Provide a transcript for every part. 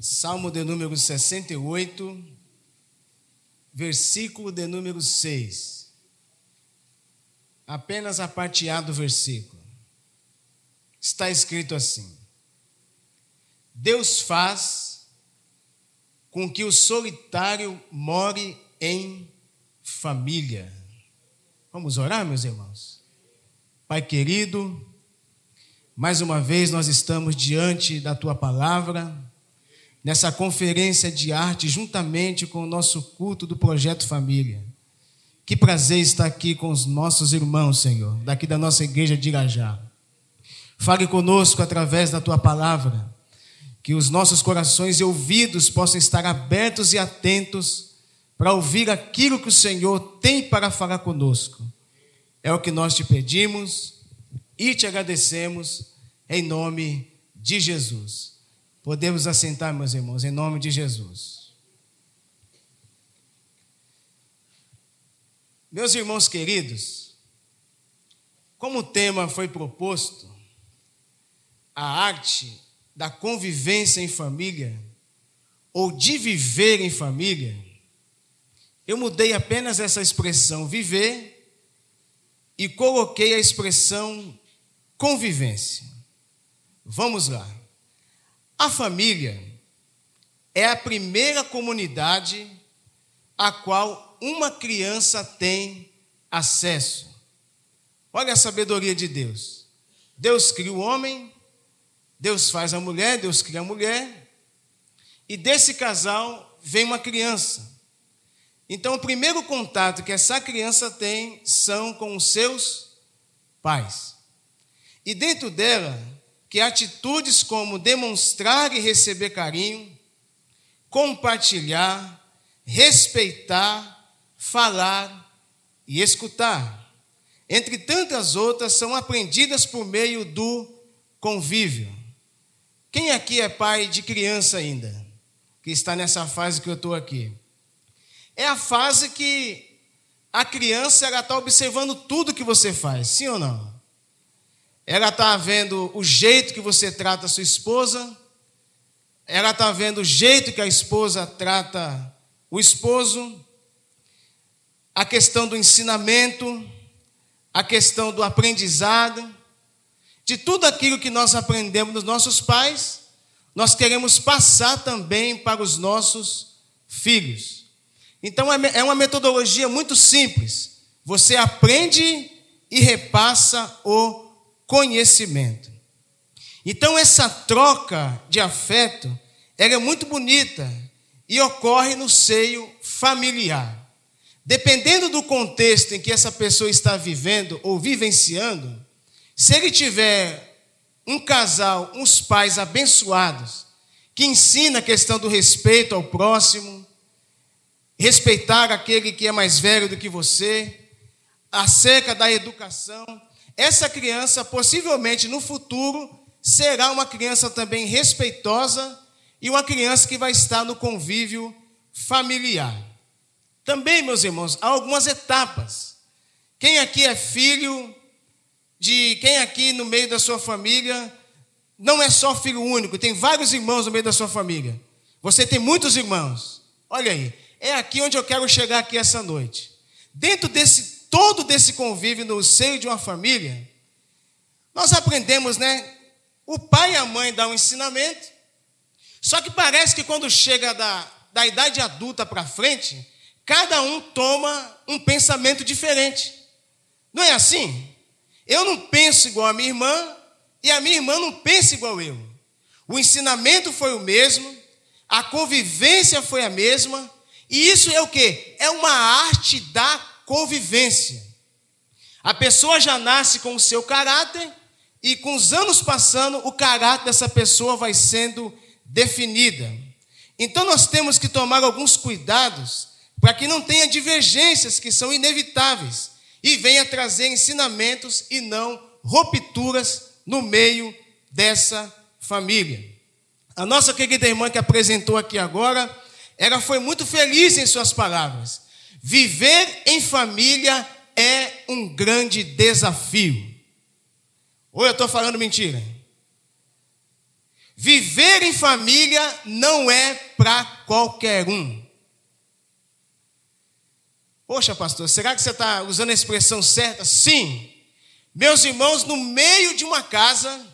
Salmo de número 68, versículo de número 6. Apenas a parte A do versículo. Está escrito assim: Deus faz com que o solitário more em família. Vamos orar, meus irmãos? Pai querido, mais uma vez nós estamos diante da tua palavra, nessa conferência de arte, juntamente com o nosso culto do Projeto Família. Que prazer estar aqui com os nossos irmãos, Senhor, daqui da nossa igreja de Irajá. Fale conosco através da tua palavra, que os nossos corações e ouvidos possam estar abertos e atentos para ouvir aquilo que o Senhor tem para falar conosco. É o que nós te pedimos e te agradecemos em nome de Jesus. Podemos assentar, meus irmãos, em nome de Jesus. Meus irmãos queridos, como o tema foi proposto, a arte da convivência em família, ou de viver em família, eu mudei apenas essa expressão viver e coloquei a expressão convivência. Vamos lá. A família é a primeira comunidade a qual uma criança tem acesso. Olha a sabedoria de Deus. Deus cria o homem, Deus faz a mulher, Deus cria a mulher, e desse casal vem uma criança. Então, o primeiro contato que essa criança tem são com os seus pais. E dentro dela, que atitudes como demonstrar e receber carinho, compartilhar, respeitar, falar e escutar, entre tantas outras, são aprendidas por meio do convívio. Quem aqui é pai de criança ainda? Que está nessa fase que eu estou aqui. É a fase que a criança está observando tudo que você faz, sim ou não? Ela está vendo o jeito que você trata a sua esposa, ela está vendo o jeito que a esposa trata o esposo, a questão do ensinamento, a questão do aprendizado, de tudo aquilo que nós aprendemos dos nossos pais, nós queremos passar também para os nossos filhos. Então é, é uma metodologia muito simples. Você aprende e repassa o conhecimento. Então essa troca de afeto, ela é muito bonita e ocorre no seio familiar. Dependendo do contexto em que essa pessoa está vivendo ou vivenciando, se ele tiver um casal, uns pais abençoados, que ensina a questão do respeito ao próximo, respeitar aquele que é mais velho do que você, acerca da educação, essa criança possivelmente no futuro será uma criança também respeitosa e uma criança que vai estar no convívio familiar. Também, meus irmãos, há algumas etapas. Quem aqui é filho de quem aqui no meio da sua família não é só filho único, tem vários irmãos no meio da sua família. Você tem muitos irmãos. Olha aí, é aqui onde eu quero chegar aqui essa noite. Dentro desse todo desse convívio no seio de uma família, nós aprendemos, né? O pai e a mãe dão um ensinamento, só que parece que quando chega da, da idade adulta para frente, cada um toma um pensamento diferente. Não é assim? Eu não penso igual a minha irmã e a minha irmã não pensa igual eu. O ensinamento foi o mesmo, a convivência foi a mesma, e isso é o que? É uma arte da convivência. A pessoa já nasce com o seu caráter e com os anos passando, o caráter dessa pessoa vai sendo definida. Então nós temos que tomar alguns cuidados para que não tenha divergências que são inevitáveis e venha trazer ensinamentos e não rupturas no meio dessa família. A nossa querida irmã que apresentou aqui agora, ela foi muito feliz em suas palavras. Viver em família é um grande desafio. Ou eu estou falando mentira? Viver em família não é para qualquer um. Poxa, pastor, será que você está usando a expressão certa? Sim. Meus irmãos, no meio de uma casa,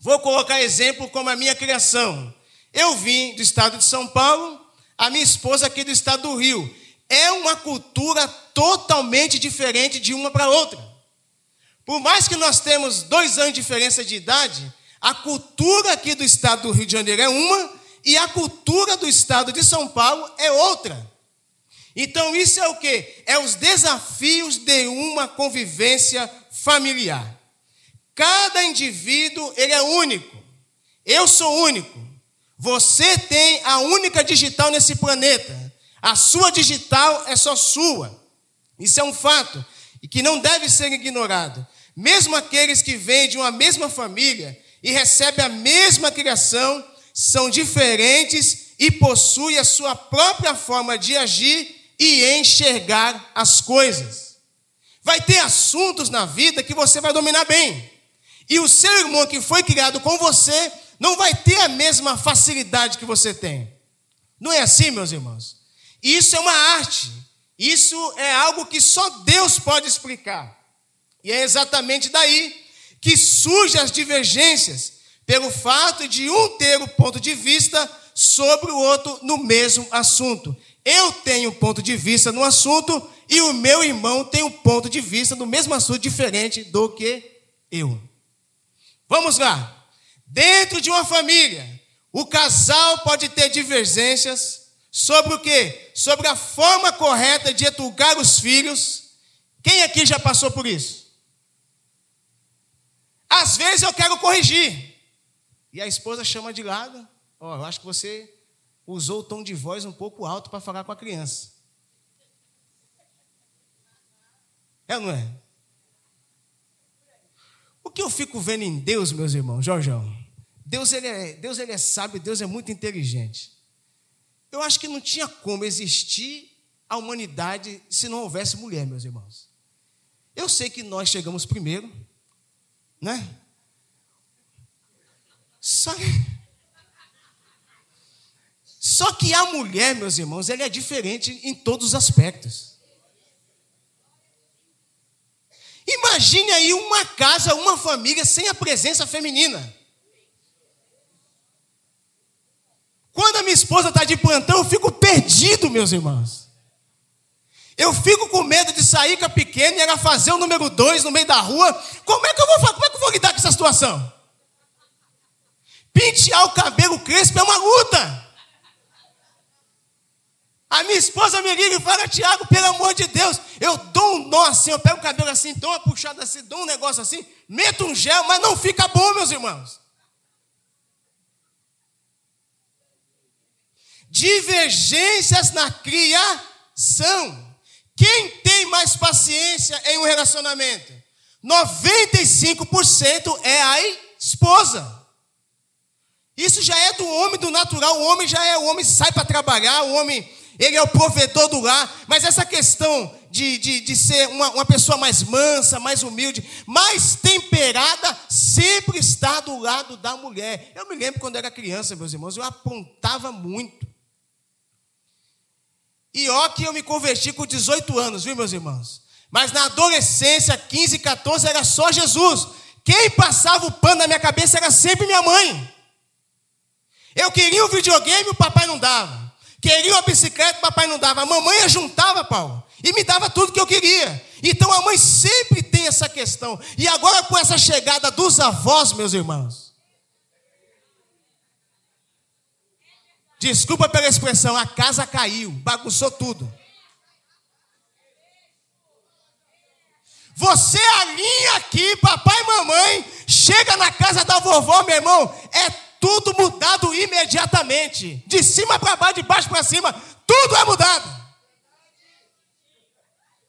vou colocar exemplo como a minha criação. Eu vim do estado de São Paulo, a minha esposa aqui do estado do Rio. É uma cultura totalmente diferente de uma para outra. Por mais que nós temos dois anos de diferença de idade, a cultura aqui do estado do Rio de Janeiro é uma e a cultura do estado de São Paulo é outra. Então isso é o que? É os desafios de uma convivência familiar. Cada indivíduo ele é único. Eu sou único. Você tem a única digital nesse planeta. A sua digital é só sua. Isso é um fato e que não deve ser ignorado. Mesmo aqueles que vêm de uma mesma família e recebem a mesma criação, são diferentes e possuem a sua própria forma de agir e enxergar as coisas. Vai ter assuntos na vida que você vai dominar bem. E o seu irmão que foi criado com você não vai ter a mesma facilidade que você tem. Não é assim, meus irmãos? Isso é uma arte. Isso é algo que só Deus pode explicar. E é exatamente daí que surgem as divergências, pelo fato de um ter o ponto de vista sobre o outro no mesmo assunto. Eu tenho um ponto de vista no assunto e o meu irmão tem um ponto de vista no mesmo assunto diferente do que eu. Vamos lá. Dentro de uma família, o casal pode ter divergências sobre o quê? Sobre a forma correta de educar os filhos. Quem aqui já passou por isso? Às vezes eu quero corrigir. E a esposa chama de lado. Ó, oh, eu acho que você usou o tom de voz um pouco alto para falar com a criança. É ou não é? O que eu fico vendo em Deus, meus irmãos, Jorjão? Deus ele é, Deus ele é sábio, Deus é muito inteligente. Eu acho que não tinha como existir a humanidade se não houvesse mulher, meus irmãos. Eu sei que nós chegamos primeiro, né? Só, só que a mulher, meus irmãos, ela é diferente em todos os aspectos. Imagine aí uma casa, uma família sem a presença feminina. Quando a minha esposa está de plantão, eu fico perdido, meus irmãos. Eu fico com medo de sair com a pequena e ela fazer o número dois no meio da rua. Como é que eu vou Como é que eu vou lidar com essa situação? Pentear o cabelo crespo é uma luta. A minha esposa me liga e fala, Tiago, pelo amor de Deus, eu dou um nó assim, eu pego o cabelo assim, dou uma puxada assim, dou um negócio assim, meto um gel, mas não fica bom, meus irmãos. Divergências na criação. Quem tem mais paciência em um relacionamento? 95% é a esposa. Isso já é do homem do natural. O homem já é o homem sai para trabalhar, o homem ele é o provedor do lar. Mas essa questão de, de, de ser uma, uma pessoa mais mansa, mais humilde, mais temperada, sempre está do lado da mulher. Eu me lembro quando era criança, meus irmãos, eu apontava muito. E ó que eu me converti com 18 anos, viu, meus irmãos? Mas na adolescência, 15, 14, era só Jesus. Quem passava o pano na minha cabeça era sempre minha mãe. Eu queria um videogame, o papai não dava. Queria uma bicicleta, o papai não dava. A mamãe juntava, Paulo, e me dava tudo que eu queria. Então a mãe sempre tem essa questão. E agora com essa chegada dos avós, meus irmãos, Desculpa pela expressão, a casa caiu, bagunçou tudo. Você alinha aqui, papai e mamãe, chega na casa da vovó, meu irmão, é tudo mudado imediatamente. De cima para baixo, de baixo para cima, tudo é mudado.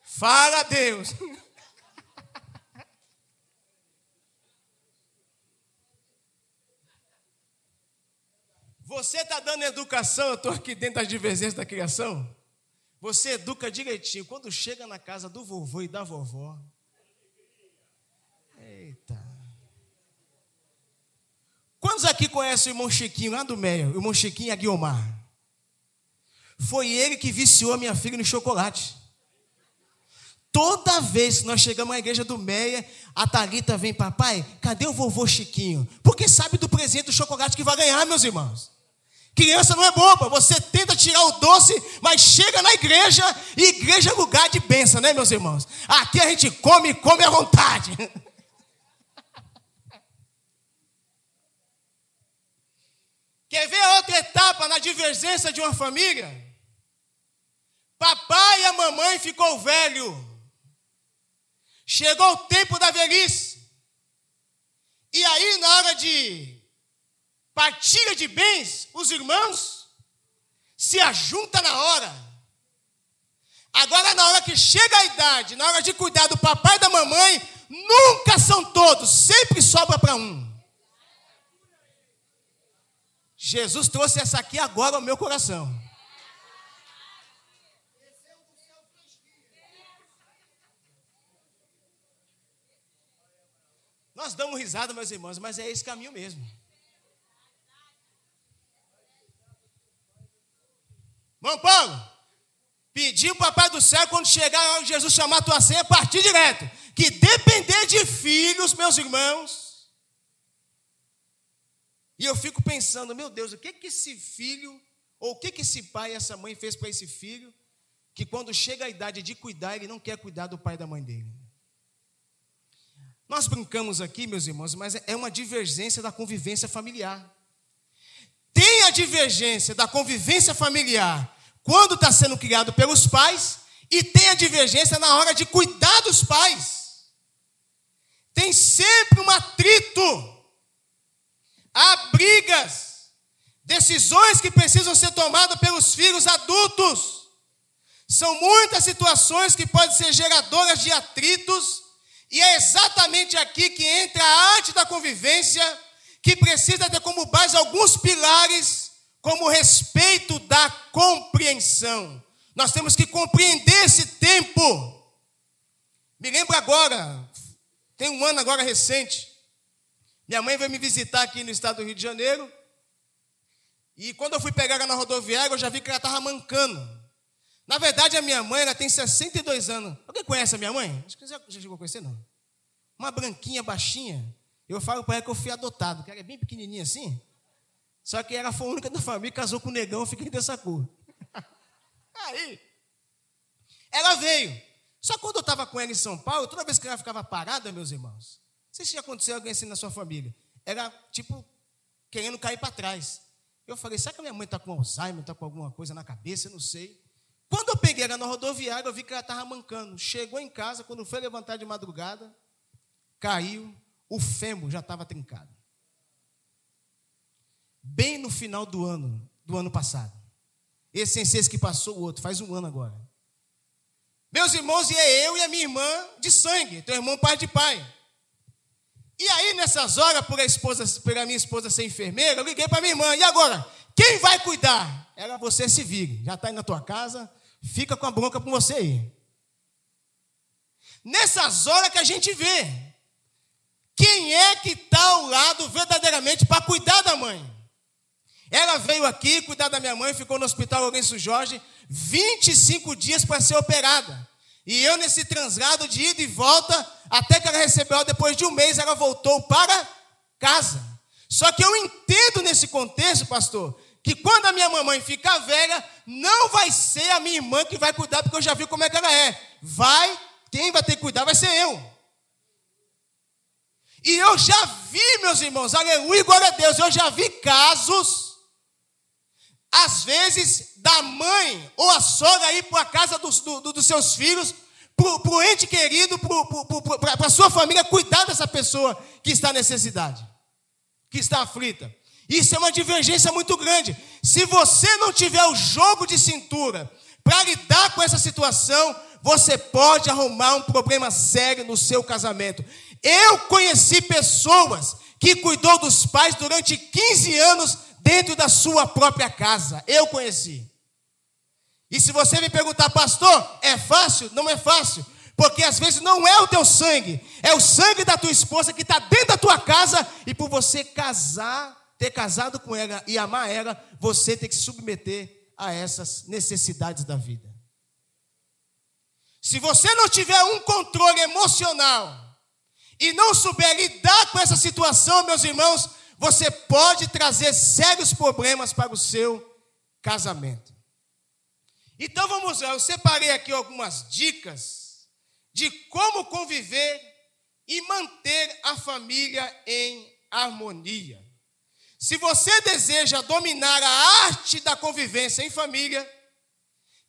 Fala Deus. Você está dando educação, eu estou aqui dentro das divergências da criação. Você educa direitinho. Quando chega na casa do vovô e da vovó. Eita. Quantos aqui conhecem o irmão Chiquinho lá do Meia? O irmão Chiquinho Aguiomar. Foi ele que viciou a minha filha no chocolate. Toda vez que nós chegamos à igreja do Meia, a Thalita vem, papai, cadê o vovô Chiquinho? Porque sabe do presente do chocolate que vai ganhar, meus irmãos. Criança não é boba, você tenta tirar o doce, mas chega na igreja, e igreja é lugar de bênção, né, meus irmãos? Aqui a gente come e come à vontade. Quer ver a outra etapa na divergência de uma família? Papai e a mamãe ficou velho. Chegou o tempo da velhice. E aí, na hora de partilha de bens, os irmãos se ajuntam na hora. Agora, na hora que chega a idade, na hora de cuidar do papai e da mamãe, nunca são todos, sempre sobra para um. Jesus trouxe essa aqui agora ao meu coração. Nós damos risada, meus irmãos, mas é esse caminho mesmo. Irmão Paulo, pediu o papai do céu quando chegar Jesus chamar a tua senha, partir direto. Que depender de filhos, meus irmãos. E eu fico pensando, meu Deus, o que que esse filho, ou o que que esse pai e essa mãe fez para esse filho, que quando chega a idade de cuidar, ele não quer cuidar do pai e da mãe dele. Nós brincamos aqui, meus irmãos, mas é uma divergência da convivência familiar. Tem a divergência da convivência familiar quando está sendo criado pelos pais, e tem a divergência na hora de cuidar dos pais. Tem sempre um atrito, há brigas, decisões que precisam ser tomadas pelos filhos adultos. São muitas situações que podem ser geradoras de atritos e é exatamente aqui que entra a arte da convivência, que precisa ter como base alguns pilares, como respeito da compreensão. Nós temos que compreender esse tempo. Me lembro agora, tem um ano agora recente, minha mãe veio me visitar aqui no estado do Rio de Janeiro, e quando eu fui pegar ela na rodoviária, eu já vi que ela estava mancando. Na verdade, a minha mãe ela tem 62 anos. Alguém conhece a minha mãe? Acho que já, já chegou a conhecer, não. Uma branquinha, baixinha. Eu falo para ela que eu fui adotado, que é bem pequenininha assim. Só que ela foi a única da família, casou com o negão, fiquei dessa cor. Aí, ela veio. Só quando eu estava com ela em São Paulo, toda vez que ela ficava parada, meus irmãos, não sei se já aconteceu alguém assim na sua família, era tipo querendo cair para trás. Eu falei, será que a minha mãe está com Alzheimer, está com alguma coisa na cabeça? Eu não sei. Quando eu peguei ela na rodoviária, eu vi que ela estava mancando. Chegou em casa, quando foi levantar de madrugada, caiu, o fêmur já estava trincado. Bem no final do ano, do ano passado. Esse sem ser que passou o outro, faz um ano agora. Meus irmãos, e é eu e a minha irmã de sangue, teu irmão pai de pai. E aí, nessas horas, por a, esposa, por a minha esposa ser enfermeira, eu liguei para minha irmã, e agora? Quem vai cuidar? Ela, você se vire, já está aí na tua casa, fica com a bronca com você aí. Nessas horas que a gente vê quem é que está ao lado verdadeiramente para cuidar da mãe. Ela veio aqui cuidar da minha mãe, ficou no hospital Lourenço Jorge 25 dias para ser operada. E eu nesse translado de ida e volta, até que ela recebeu, depois de um mês, ela voltou para casa. Só que eu entendo nesse contexto, pastor, que quando a minha mamãe ficar velha, não vai ser a minha irmã que vai cuidar, porque eu já vi como é que ela é. Vai, quem vai ter que cuidar vai ser eu. E eu já vi, meus irmãos, aleluia, glória a Deus, eu já vi casos, às vezes, da mãe ou a sogra ir para a casa dos, do, dos seus filhos, para o ente querido, para a sua família, cuidar dessa pessoa que está necessidade, que está aflita. Isso é uma divergência muito grande. Se você não tiver o jogo de cintura para lidar com essa situação, você pode arrumar um problema sério no seu casamento. Eu conheci pessoas que cuidou dos pais durante 15 anos dentro da sua própria casa. Eu conheci. E se você me perguntar, pastor, é fácil? Não é fácil. Porque às vezes não é o teu sangue, é o sangue da tua esposa que está dentro da tua casa, e por você casar ter casado com ela e amar ela, você tem que se submeter a essas necessidades da vida. Se você não tiver um controle emocional e não souber lidar com essa situação, meus irmãos, você pode trazer sérios problemas para o seu casamento. Então vamos lá, eu separei aqui algumas dicas de como conviver e manter a família em harmonia. Se você deseja dominar a arte da convivência em família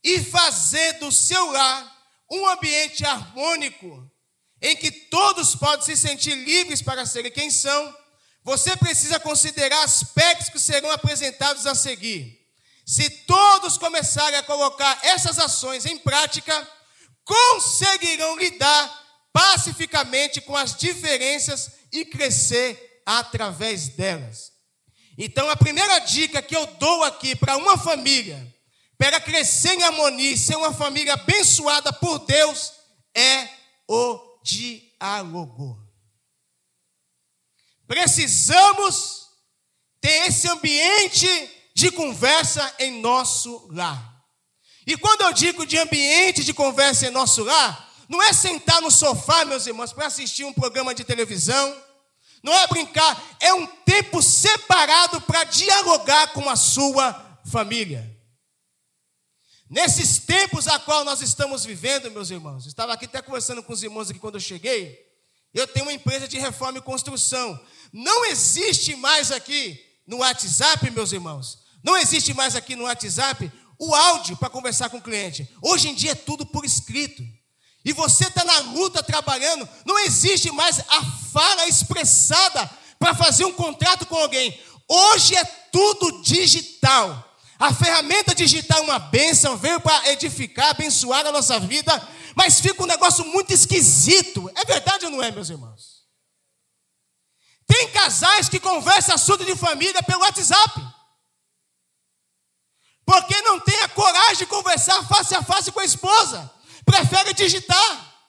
e fazer do seu lar um ambiente harmônico, em que todos podem se sentir livres para serem quem são, você precisa considerar aspectos que serão apresentados a seguir. Se todos começarem a colocar essas ações em prática, conseguirão lidar pacificamente com as diferenças e crescer através delas. Então, a primeira dica que eu dou aqui para uma família para crescer em harmonia e ser uma família abençoada por Deus, é o diálogo. Precisamos ter esse ambiente de conversa em nosso lar. E quando eu digo de ambiente de conversa em nosso lar, não é sentar no sofá, meus irmãos, para assistir um programa de televisão, não é brincar, é um tempo separado para dialogar com a sua família. Nesses tempos a qual nós estamos vivendo, meus irmãos, estava aqui até conversando com os irmãos aqui quando eu cheguei. Eu tenho uma empresa de reforma e construção. Não existe mais aqui no WhatsApp, meus irmãos. Não existe mais aqui no WhatsApp o áudio para conversar com o cliente. Hoje em dia é tudo por escrito. E você está na luta trabalhando, não existe mais a fala expressada para fazer um contrato com alguém. Hoje é tudo digital. A ferramenta digital é uma bênção, veio para edificar, abençoar a nossa vida, mas fica um negócio muito esquisito. É verdade ou não é, meus irmãos? Tem casais que conversam assunto de família pelo WhatsApp. Porque não tem a coragem de conversar face a face com a esposa. Prefere digitar.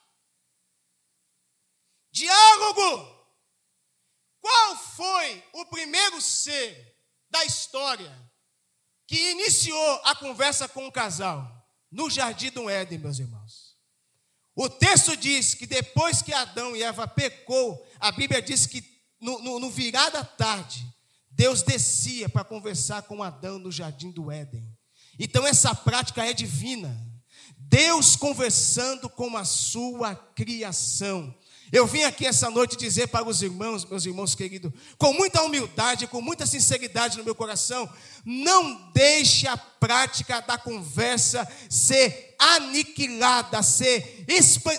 Diálogo. Qual foi o primeiro ser da história que iniciou a conversa com o casal no jardim do Éden, meus irmãos. O texto diz que depois que Adão e Eva pecou, a Bíblia diz que no, no, no virar da tarde, Deus descia para conversar com Adão no jardim do Éden. Então essa prática é divina. Deus conversando com a sua criação. Eu vim aqui essa noite dizer para os irmãos, meus irmãos queridos, com muita humildade, com muita sinceridade no meu coração, não deixe a prática da conversa ser aniquilada, ser,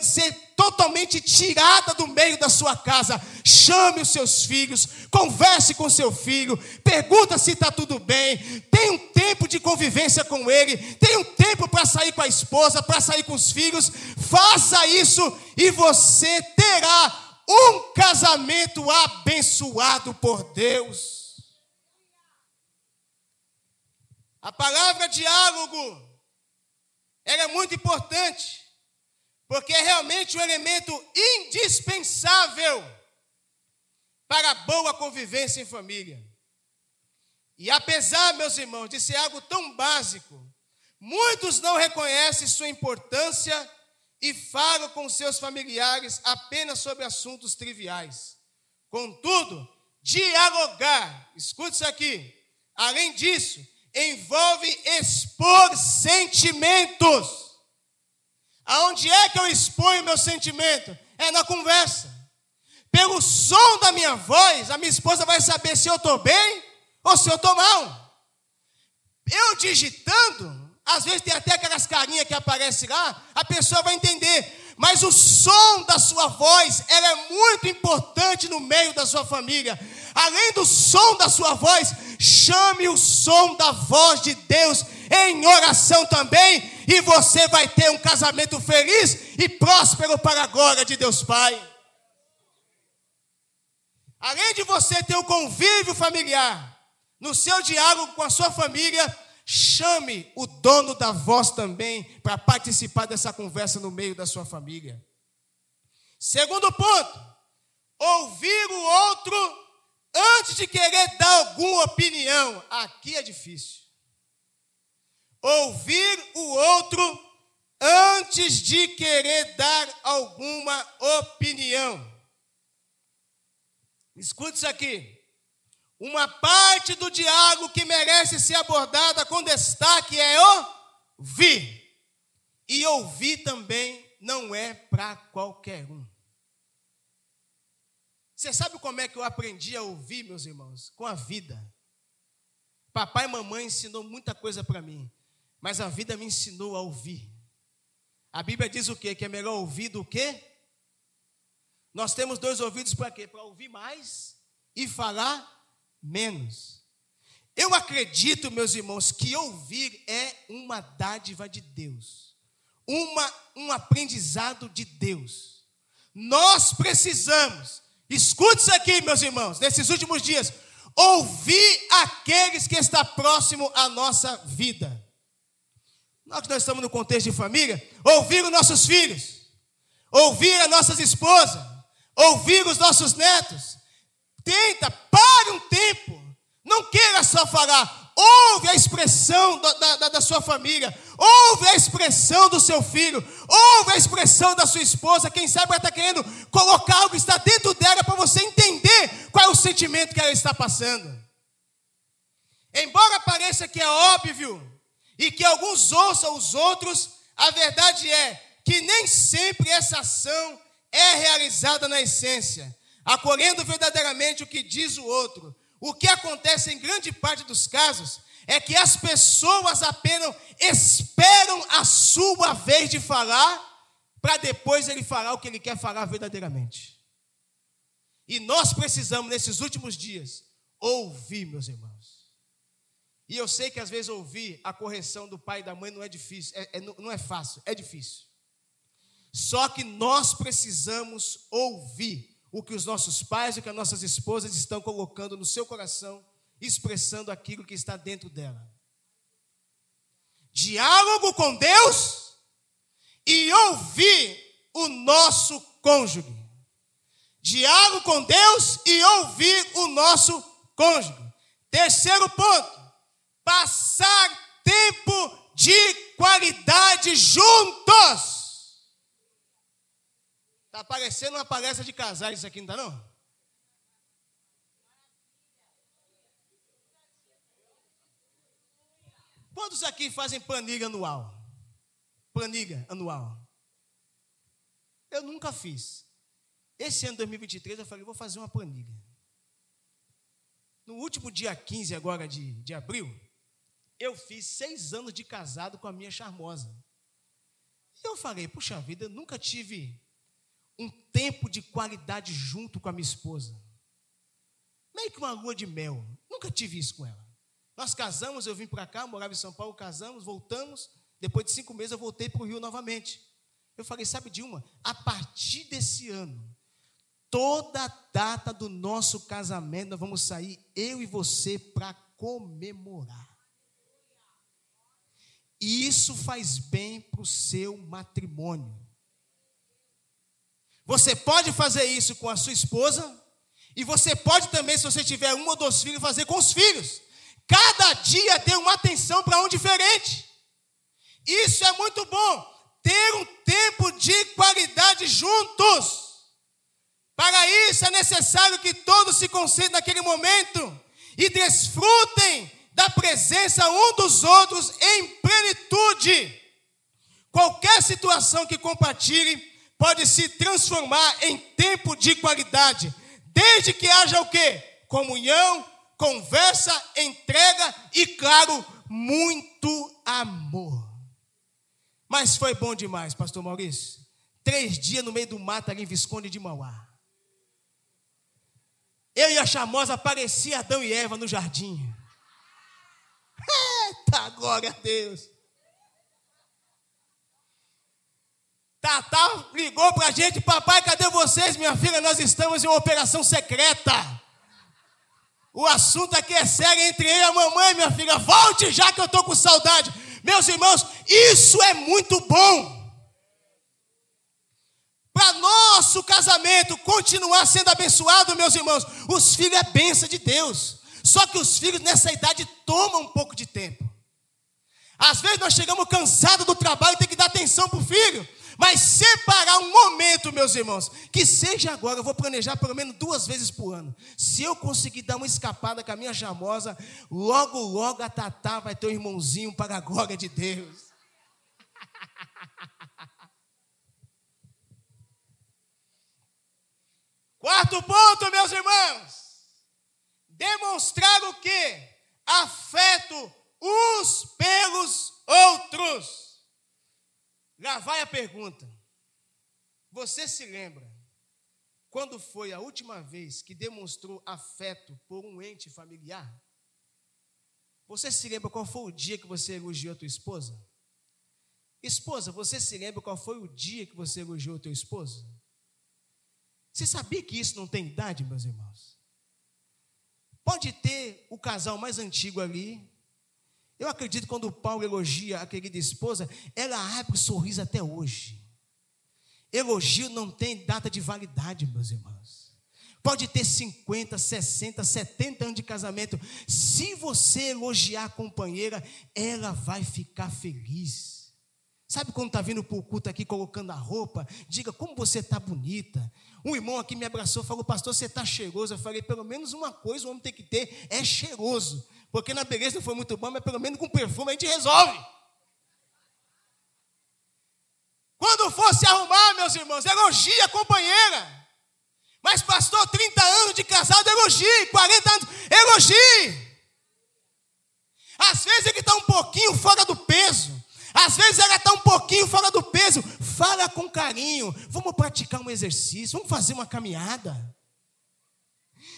ser totalmente tirada do meio da sua casa. Chame os seus filhos, converse com seu filho, pergunta se está tudo bem, tem um tempo de convivência com ele, tem um tempo para sair com a esposa, para sair com os filhos. Faça isso e você terá um casamento abençoado por Deus. A palavra diálogo ela é muito importante, porque é realmente um elemento indispensável para a boa convivência em família. E apesar, meus irmãos, de ser algo tão básico, muitos não reconhecem sua importância e falam com seus familiares apenas sobre assuntos triviais. Contudo, dialogar, escute isso aqui, além disso, envolve expor sentimentos. Aonde é que eu exponho meu sentimento? É na conversa. Pelo som da minha voz, a minha esposa vai saber se eu estou bem ou se eu estou mal. Eu digitando, às vezes tem até aquelas carinhas que aparecem lá, a pessoa vai entender. Mas o som da sua voz, ela é muito importante no meio da sua família. Além do som da sua voz, chame o som da voz de Deus em oração também, e você vai ter um casamento feliz e próspero para a glória de Deus Pai. Além de você ter o um convívio familiar, no seu diálogo com a sua família, chame o dono da voz também para participar dessa conversa no meio da sua família. Segundo ponto, ouvir o outro antes de querer dar alguma opinião. Aqui é difícil. Ouvir o outro antes de querer dar alguma opinião. Escute isso aqui. Uma parte do diálogo que merece ser abordada com destaque é ouvir. E ouvir também não é para qualquer um. Você sabe como é que eu aprendi a ouvir, meus irmãos? Com a vida. Papai e mamãe ensinou muita coisa para mim, mas a vida me ensinou a ouvir. A Bíblia diz o quê? Que é melhor ouvir do que? Nós temos dois ouvidos para quê? Para ouvir mais e falar menos. Eu acredito, meus irmãos, que ouvir é uma dádiva de Deus, uma, um aprendizado de Deus. Nós precisamos, escute isso aqui, meus irmãos, nesses últimos dias, ouvir aqueles que estão próximo à nossa vida. Nós que nós estamos no contexto de família, ouvir os nossos filhos, ouvir as nossas esposas, ouvir os nossos netos. Tenta, pare um tempo. Não queira só falar. Ouve a expressão da, da, da, sua família, ouve a expressão do seu filho, ouve a expressão da sua esposa. Quem sabe ela está querendo colocar algo que está dentro dela para você entender qual é o sentimento que ela está passando. Embora pareça que é óbvio, e que alguns ouçam os outros, a verdade é que nem sempre essa ação é realizada na essência, acolhendo verdadeiramente o que diz o outro. O que acontece em grande parte dos casos é que as pessoas apenas esperam a sua vez de falar, para depois ele falar o que ele quer falar verdadeiramente. E nós precisamos, nesses últimos dias, ouvir, meus irmãos. E eu sei que às vezes ouvir a correção do pai e da mãe não é difícil, é, é, não é fácil, é difícil. Só que nós precisamos ouvir o que os nossos pais o que as nossas esposas estão colocando no seu coração, expressando aquilo que está dentro dela. Diálogo com Deus e ouvir o nosso cônjuge. Diálogo com Deus e ouvir o nosso cônjuge. Terceiro ponto passar tempo de qualidade juntos. Está parecendo uma palestra de casais isso aqui, não está não? Quantos aqui fazem planilha anual? Planilha anual. Eu nunca fiz. Esse ano 2023 eu falei, vou fazer uma planilha. No último dia 15 agora de, de abril, eu fiz seis anos de casado com a minha charmosa. Eu falei, puxa vida, eu nunca tive um tempo de qualidade junto com a minha esposa. Meio que uma lua de mel. Nunca tive isso com ela. Nós casamos, eu vim para cá, morava em São Paulo, casamos, voltamos. Depois de cinco meses eu voltei para o Rio novamente. Eu falei, sabe de uma? A partir desse ano, toda data do nosso casamento, nós vamos sair, eu e você, para comemorar. E isso faz bem para o seu matrimônio. Você pode fazer isso com a sua esposa, e você pode também, se você tiver um ou dois filhos, fazer com os filhos. Cada dia tem uma atenção para um diferente. Isso é muito bom. Ter um tempo de qualidade juntos. Para isso é necessário que todos se concentrem naquele momento e desfrutem da presença um dos outros em plenitude. Qualquer situação que compartilhe pode se transformar em tempo de qualidade, desde que haja o quê? Comunhão, conversa, entrega e, claro, muito amor. Mas foi bom demais, pastor Maurício. Três dias no meio do mato ali em Visconde de Mauá. Eu e a chamosa parecia Adão e Eva no jardim. Eita, glória a Deus. Tatá ligou para a gente, papai, cadê vocês, minha filha? Nós estamos em uma operação secreta. O assunto aqui é sério entre eu e a mamãe, minha filha. Volte já que eu estou com saudade. Meus irmãos, isso é muito bom. para nosso casamento continuar sendo abençoado, meus irmãos, os filhos é benção de Deus. Só que os filhos nessa idade tomam um pouco de tempo. Às vezes nós chegamos cansados do trabalho e tem que dar atenção para o filho. Mas separar um momento, meus irmãos, que seja agora, eu vou planejar pelo menos duas vezes por ano. Se eu conseguir dar uma escapada com a minha chamosa, logo, logo a Tatá vai ter um irmãozinho para a glória de Deus. Quarto ponto, meus irmãos. Demonstrar o que? Afeto uns pelos outros. Lá vai a pergunta. Você se lembra quando foi a última vez que demonstrou afeto por um ente familiar? Você se lembra qual foi o dia que você elogiou a tua esposa? Esposa, você se lembra qual foi o dia que você elogiou a tua esposa? Você sabia que isso não tem idade, meus irmãos? Pode ter o casal mais antigo ali, eu acredito que quando Paulo elogia a querida esposa, ela abre o sorriso até hoje. Elogio não tem data de validade, meus irmãos. Pode ter 50, 60, 70 anos de casamento. Se você elogiar a companheira, ela vai ficar feliz. Sabe quando está vindo para o culto aqui colocando a roupa? Diga como você está bonita. Um irmão aqui me abraçou, falou, pastor, você está cheiroso. Eu falei, pelo menos uma coisa o homem tem que ter, é cheiroso. Porque na beleza não foi muito bom, mas pelo menos com perfume a gente resolve. Quando for se arrumar, meus irmãos, elogie a companheira. Mas, pastor, 30 anos de casado, elogie. 40 anos, elogie. Às vezes ele está um pouquinho fora do peso. Às vezes ela está um pouquinho fora do peso. Fala com carinho. Vamos praticar um exercício. Vamos fazer uma caminhada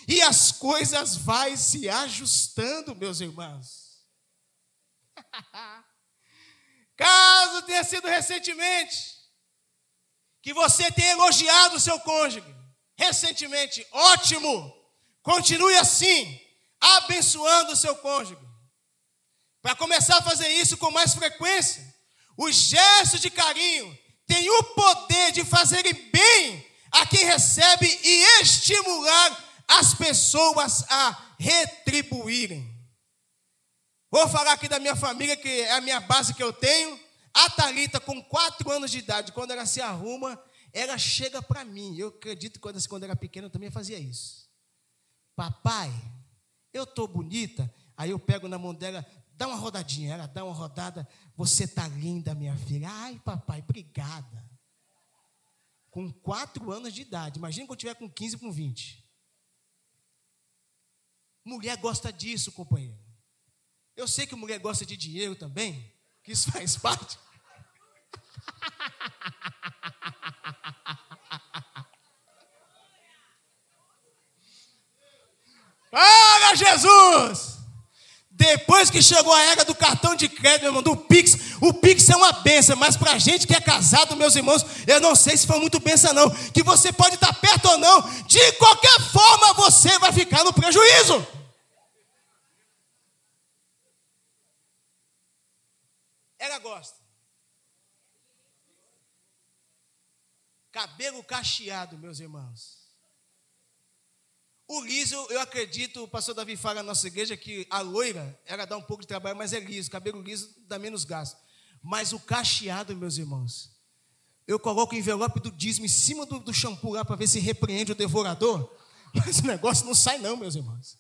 e as coisas vai se ajustando, meus irmãos. Caso tenha sido recentemente que você tenha elogiado o seu cônjuge, recentemente, ótimo. Continue assim, abençoando o seu cônjuge. Para começar a fazer isso com mais frequência, os gestos de carinho têm o poder de fazerem bem a quem recebe e estimular as pessoas a retribuírem. Vou falar aqui da minha família, que é a minha base que eu tenho. A Thalita, com quatro anos de idade, quando ela se arruma, ela chega para mim. Eu acredito que quando, quando era pequena eu também fazia isso. Papai, eu estou bonita. Aí eu pego na mão dela, dá uma rodadinha. Ela dá uma rodada. Você está linda, minha filha. Ai, papai, obrigada. Com quatro anos de idade. Imagina quando eu tiver com 15, com 20. Mulher gosta disso, companheiro. Eu sei que mulher gosta de dinheiro também, que isso faz parte. Para Jesus! Depois que chegou a era do cartão de crédito, meu irmão, do Pix, o Pix é uma benção, mas para gente que é casado, meus irmãos, eu não sei se foi muito benção, não. Que você pode estar perto ou não, de qualquer forma você vai ficar no prejuízo. Ela gosta. Cabelo cacheado, meus irmãos. O liso, eu acredito, o pastor Davi fala na nossa igreja que a loira, ela dá um pouco de trabalho, mas é liso. Cabelo liso dá menos gasto. Mas o cacheado, meus irmãos, eu coloco o envelope do dízimo em cima do, do shampoo lá para ver se repreende o devorador. Mas o negócio não sai, não, meus irmãos.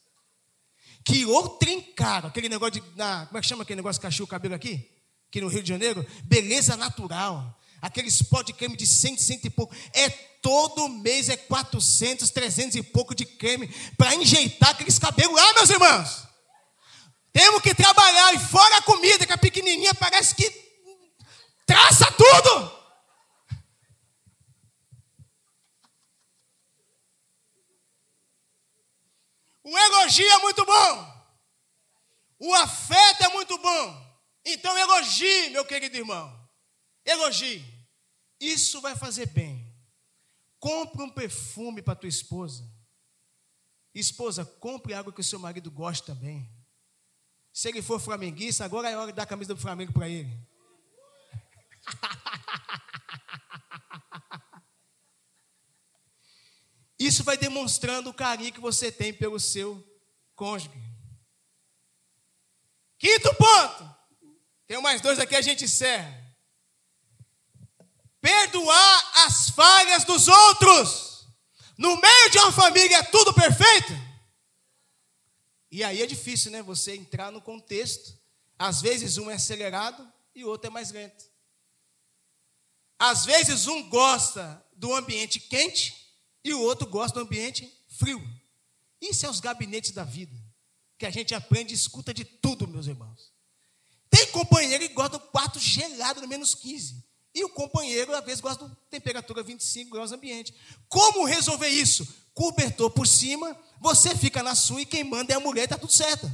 Que outro caro, aquele negócio de. Na, como é que chama aquele negócio que cachou o cabelo aqui? Aqui no Rio de Janeiro, beleza natural. Aqueles pó de creme de 100, 100 e pouco. É todo mês é 400, 300 e pouco de creme para enjeitar aqueles cabelos lá, meus irmãos. Temos que trabalhar e fora a comida, que a pequenininha parece que traça tudo. O elogio é muito bom. O afeto é muito bom. Então elogie, meu querido irmão. Elogie. Isso vai fazer bem. Compre um perfume para tua esposa. Esposa, compre algo que o seu marido gosta também. Se ele for flamenguista, agora é hora de dar a camisa do Flamengo para ele. Isso vai demonstrando o carinho que você tem pelo seu cônjuge. Quinto ponto. Tem mais dois aqui, a gente encerra. Perdoar as falhas dos outros. No meio de uma família é tudo perfeito. E aí é difícil, né? Você entrar no contexto. Às vezes um é acelerado e o outro é mais lento. Às vezes um gosta do ambiente quente e o outro gosta do ambiente frio. Isso é os gabinetes da vida, que a gente aprende e escuta de tudo, meus irmãos. Tem companheiro que gosta do quarto gelado no menos 15. E o companheiro, às vezes, gosta de temperatura 25 graus ambiente. Como resolver isso? Cobertor por cima, você fica na sua e quem manda é a mulher, está tudo certo.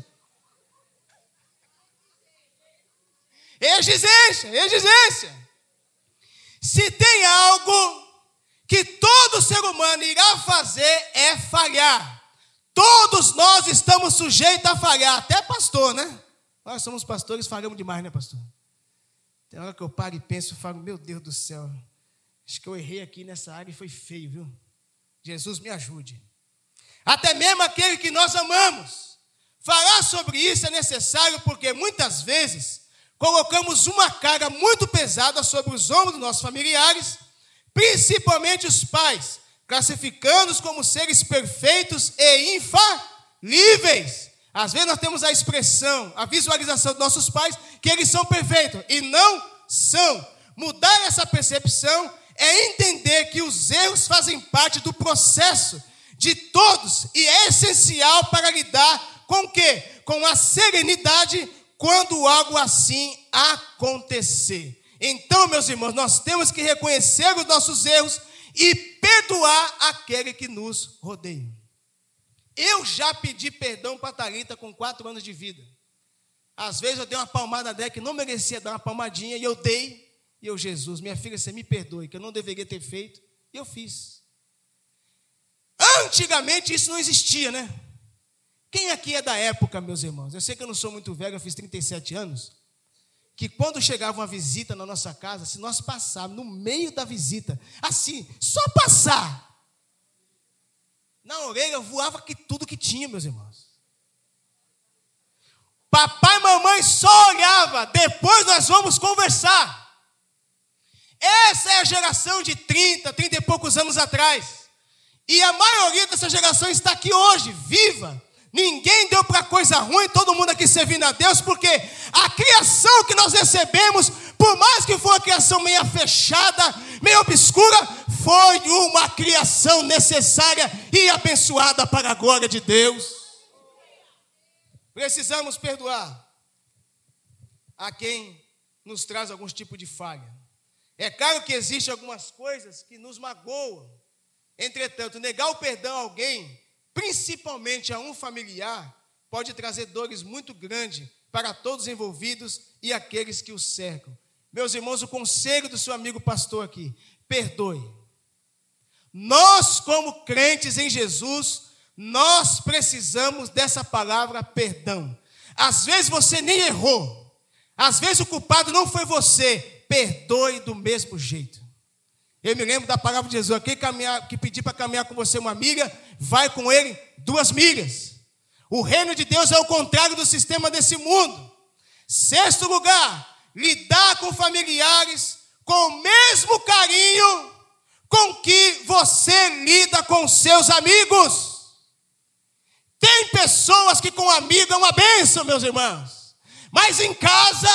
Exigência, exigência. Se tem algo que todo ser humano irá fazer é falhar. Todos nós estamos sujeitos a falhar, até pastor, né? Nós somos pastores, falhamos demais, né, pastor? Tem hora que eu paro e penso, falo, meu Deus do céu, acho que eu errei aqui nessa área e foi feio, viu? Jesus me ajude. Até mesmo aquele que nós amamos. Falar sobre isso é necessário porque muitas vezes colocamos uma carga muito pesada sobre os ombros dos nossos familiares, principalmente os pais, classificando-os como seres perfeitos e infalíveis. Às vezes nós temos a expressão, a visualização dos nossos pais, que eles são perfeitos, e não são. Mudar essa percepção é entender que os erros fazem parte do processo de todos e é essencial para lidar com o quê? Com a serenidade quando algo assim acontecer. Então, meus irmãos, nós temos que reconhecer os nossos erros e perdoar aquele que nos rodeia. Eu já pedi perdão para a Thalita com quatro anos de vida. Às vezes eu dei uma palmada dela que não merecia dar uma palmadinha, e eu dei. E eu, Jesus, minha filha, você me perdoe, que eu não deveria ter feito. E eu fiz. Antigamente isso não existia, né? Quem aqui é da época, meus irmãos? Eu sei que eu não sou muito velho, eu fiz 37 anos. Que quando chegava uma visita na nossa casa, se nós passarmos no meio da visita, assim, só passar, na orelha voava que tudo que tinha, meus irmãos. Papai e mamãe só olhava, depois nós vamos conversar. Essa é a geração de 30, 30 e poucos anos atrás. E a maioria dessa geração está aqui hoje, viva. Ninguém deu para coisa ruim, todo mundo aqui servindo a Deus, porque a criação que nós recebemos, por mais que for uma criação meio fechada, meio obscura, foi uma criação necessária e abençoada para a glória de Deus. Precisamos perdoar a quem nos traz algum tipo de falha. É claro que existem algumas coisas que nos magoam. Entretanto, negar o perdão a alguém, principalmente a um familiar, pode trazer dores muito grandes para todos os envolvidos e aqueles que o cercam. Meus irmãos, o conselho do seu amigo pastor aqui: perdoe. Nós, como crentes em Jesus, nós precisamos dessa palavra perdão. Às vezes você nem errou, às vezes o culpado não foi você, perdoe do mesmo jeito. Eu me lembro da palavra de Jesus aqui, caminhar, que pedir para caminhar com você uma milha, vai com ele duas milhas. O reino de Deus é o contrário do sistema desse mundo. Sexto lugar, lidar com familiares com o mesmo carinho com que você lida com seus amigos. Tem pessoas que com amigo é uma benção, meus irmãos, mas em casa.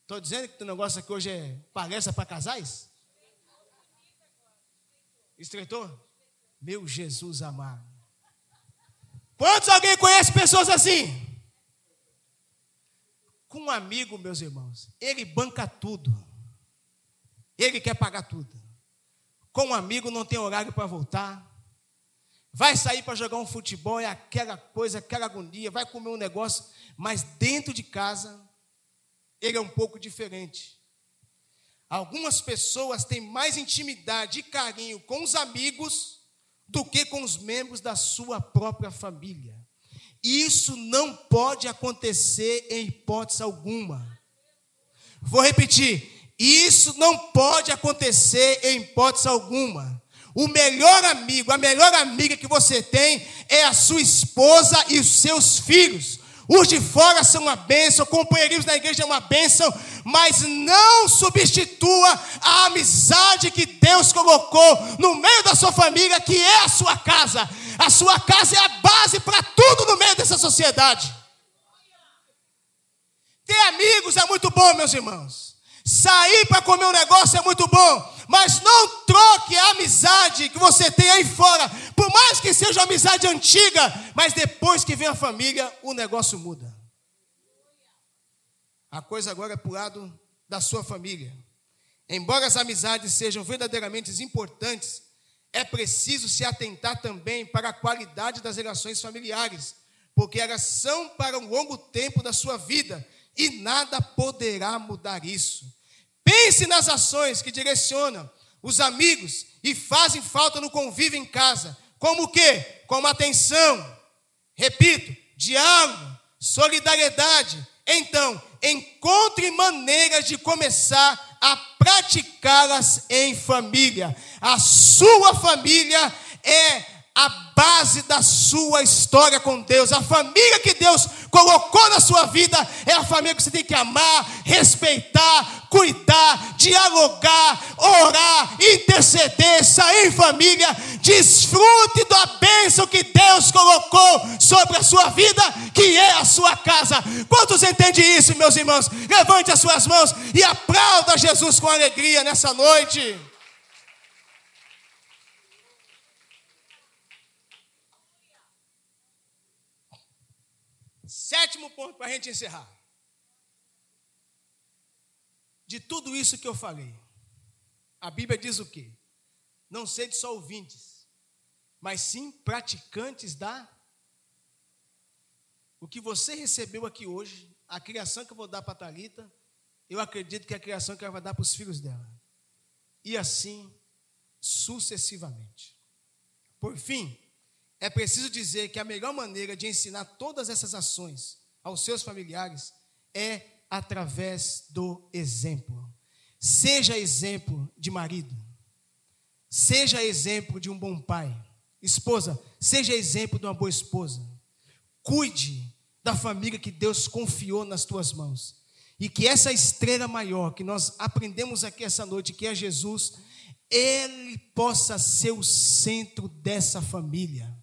Estou dizendo que o negócio aqui hoje é palestra para casais? Estreitou? Meu Jesus amado. Quantos alguém conhece pessoas assim? Com um amigo, meus irmãos, ele banca tudo. Ele quer pagar tudo. Com um amigo não tem horário para voltar. Vai sair para jogar um futebol, é aquela coisa, aquela agonia, vai comer um negócio, mas dentro de casa, ele é um pouco diferente. Algumas pessoas têm mais intimidade e carinho com os amigos do que com os membros da sua própria família. Isso não pode acontecer em hipótese alguma. Vou repetir: Isso não pode acontecer em hipótese alguma. O melhor amigo, a melhor amiga que você tem é a sua esposa e os seus filhos. Os de fora são uma bênção, companheirismo na igreja é uma bênção, mas não substitua a amizade que Deus colocou no meio da sua família, que é a sua casa. A sua casa é a base para tudo no meio dessa sociedade. Ter amigos é muito bom, meus irmãos. Sair para comer um negócio é muito bom, mas não troque a amizade que você tem aí fora, por mais que seja amizade antiga, mas depois que vem a família, o negócio muda. A coisa agora é para o lado da sua família. Embora as amizades sejam verdadeiramente importantes, é preciso se atentar também para a qualidade das relações familiares, porque elas são para um longo tempo da sua vida e nada poderá mudar isso. Pense nas ações que direcionam os amigos e fazem falta no convívio em casa, como o quê? Como atenção, repito, diálogo, solidariedade. Então, encontre maneiras de começar a praticá-las em família. A sua família é a base da sua história com Deus. A família que Deus colocou na sua vida é a família que você tem que amar, respeitar, cuidar, dialogar, orar, interceder, sair em família. Desfrute da bênção que Deus colocou sobre a sua vida, que é a sua casa. Quantos entendem isso, meus irmãos? Levante as suas mãos e aplauda Jesus com alegria nessa noite. Sétimo ponto para a gente encerrar. De tudo isso que eu falei, a Bíblia diz o quê? Não sede só ouvintes, mas sim praticantes da. O que você recebeu aqui hoje, a criação que eu vou dar para a Thalita, eu acredito que é a criação que ela vai dar para os filhos dela. E assim sucessivamente. Por fim, é preciso dizer que a melhor maneira de ensinar todas essas ações aos seus familiares é através do exemplo. Seja exemplo de marido, seja exemplo de um bom pai. Esposa, seja exemplo de uma boa esposa. Cuide da família que Deus confiou nas tuas mãos. E que essa estrela maior que nós aprendemos aqui essa noite, que é Jesus, ele possa ser o centro dessa família.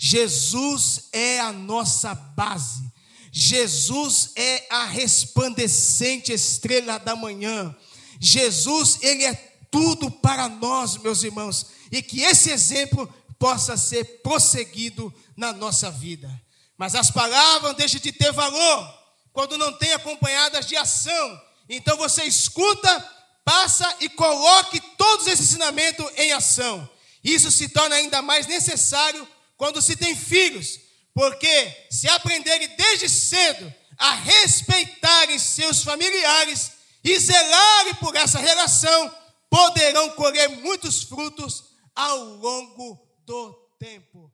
Jesus é a nossa base. Jesus é a resplandecente estrela da manhã. Jesus, ele é tudo para nós, meus irmãos, e que esse exemplo possa ser prosseguido na nossa vida. Mas as palavras deixam de ter valor quando não tem acompanhadas de ação. Então você escuta, passa e coloque todos esses ensinamentos em ação. Isso se torna ainda mais necessário quando se tem filhos, porque se aprenderem desde cedo a respeitarem seus familiares e zelarem por essa relação, poderão colher muitos frutos ao longo do tempo.